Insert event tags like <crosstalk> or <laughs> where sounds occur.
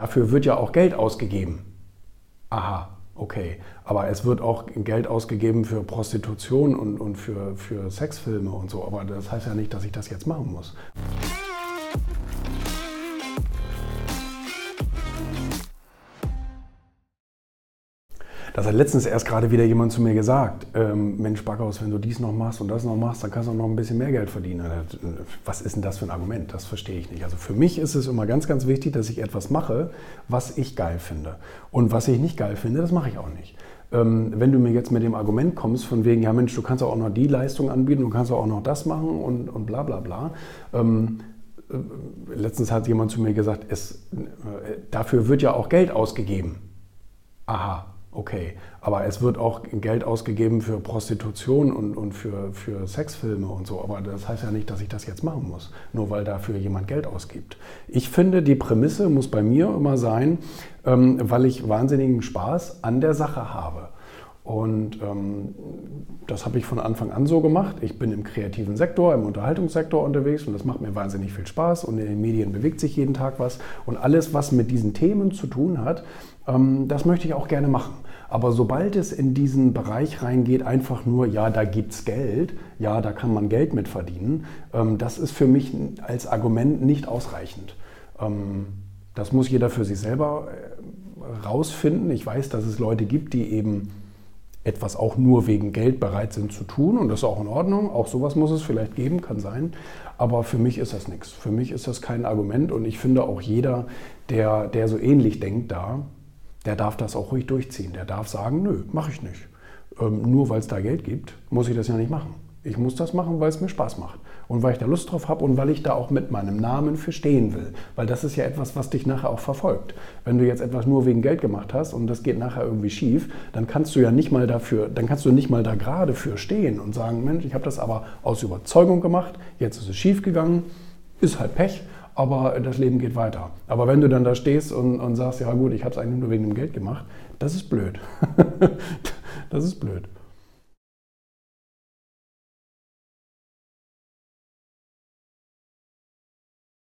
Dafür wird ja auch Geld ausgegeben. Aha, okay. Aber es wird auch Geld ausgegeben für Prostitution und, und für, für Sexfilme und so. Aber das heißt ja nicht, dass ich das jetzt machen muss. Das hat letztens erst gerade wieder jemand zu mir gesagt, ähm, Mensch Backhaus, wenn du dies noch machst und das noch machst, dann kannst du noch ein bisschen mehr Geld verdienen. Was ist denn das für ein Argument? Das verstehe ich nicht. Also für mich ist es immer ganz, ganz wichtig, dass ich etwas mache, was ich geil finde. Und was ich nicht geil finde, das mache ich auch nicht. Ähm, wenn du mir jetzt mit dem Argument kommst, von wegen, ja Mensch, du kannst auch noch die Leistung anbieten, du kannst auch noch das machen und, und bla bla bla. Ähm, äh, letztens hat jemand zu mir gesagt, es, äh, dafür wird ja auch Geld ausgegeben. Aha, okay. Aber es wird auch Geld ausgegeben für Prostitution und, und für, für Sexfilme und so. Aber das heißt ja nicht, dass ich das jetzt machen muss, nur weil dafür jemand Geld ausgibt. Ich finde, die Prämisse muss bei mir immer sein, ähm, weil ich wahnsinnigen Spaß an der Sache habe. Und ähm, das habe ich von Anfang an so gemacht. Ich bin im kreativen Sektor, im Unterhaltungssektor unterwegs und das macht mir wahnsinnig viel Spaß. Und in den Medien bewegt sich jeden Tag was. Und alles, was mit diesen Themen zu tun hat, ähm, das möchte ich auch gerne machen. Aber sobald es in diesen Bereich reingeht, einfach nur, ja, da gibt es Geld, ja, da kann man Geld mit verdienen, ähm, das ist für mich als Argument nicht ausreichend. Ähm, das muss jeder für sich selber äh, rausfinden. Ich weiß, dass es Leute gibt, die eben etwas auch nur wegen Geld bereit sind zu tun und das ist auch in Ordnung. Auch sowas muss es vielleicht geben, kann sein. Aber für mich ist das nichts. Für mich ist das kein Argument und ich finde auch jeder, der, der so ähnlich denkt da, der darf das auch ruhig durchziehen. Der darf sagen, nö, mache ich nicht. Ähm, nur weil es da Geld gibt, muss ich das ja nicht machen. Ich muss das machen, weil es mir Spaß macht und weil ich da Lust drauf habe und weil ich da auch mit meinem Namen für stehen will. Weil das ist ja etwas, was dich nachher auch verfolgt. Wenn du jetzt etwas nur wegen Geld gemacht hast und das geht nachher irgendwie schief, dann kannst du ja nicht mal dafür, dann kannst du nicht mal da gerade für stehen und sagen, Mensch, ich habe das aber aus Überzeugung gemacht, jetzt ist es schief gegangen, ist halt Pech aber das Leben geht weiter. Aber wenn du dann da stehst und, und sagst, ja gut, ich habe es eigentlich nur wegen dem Geld gemacht, das ist blöd. <laughs> das ist blöd.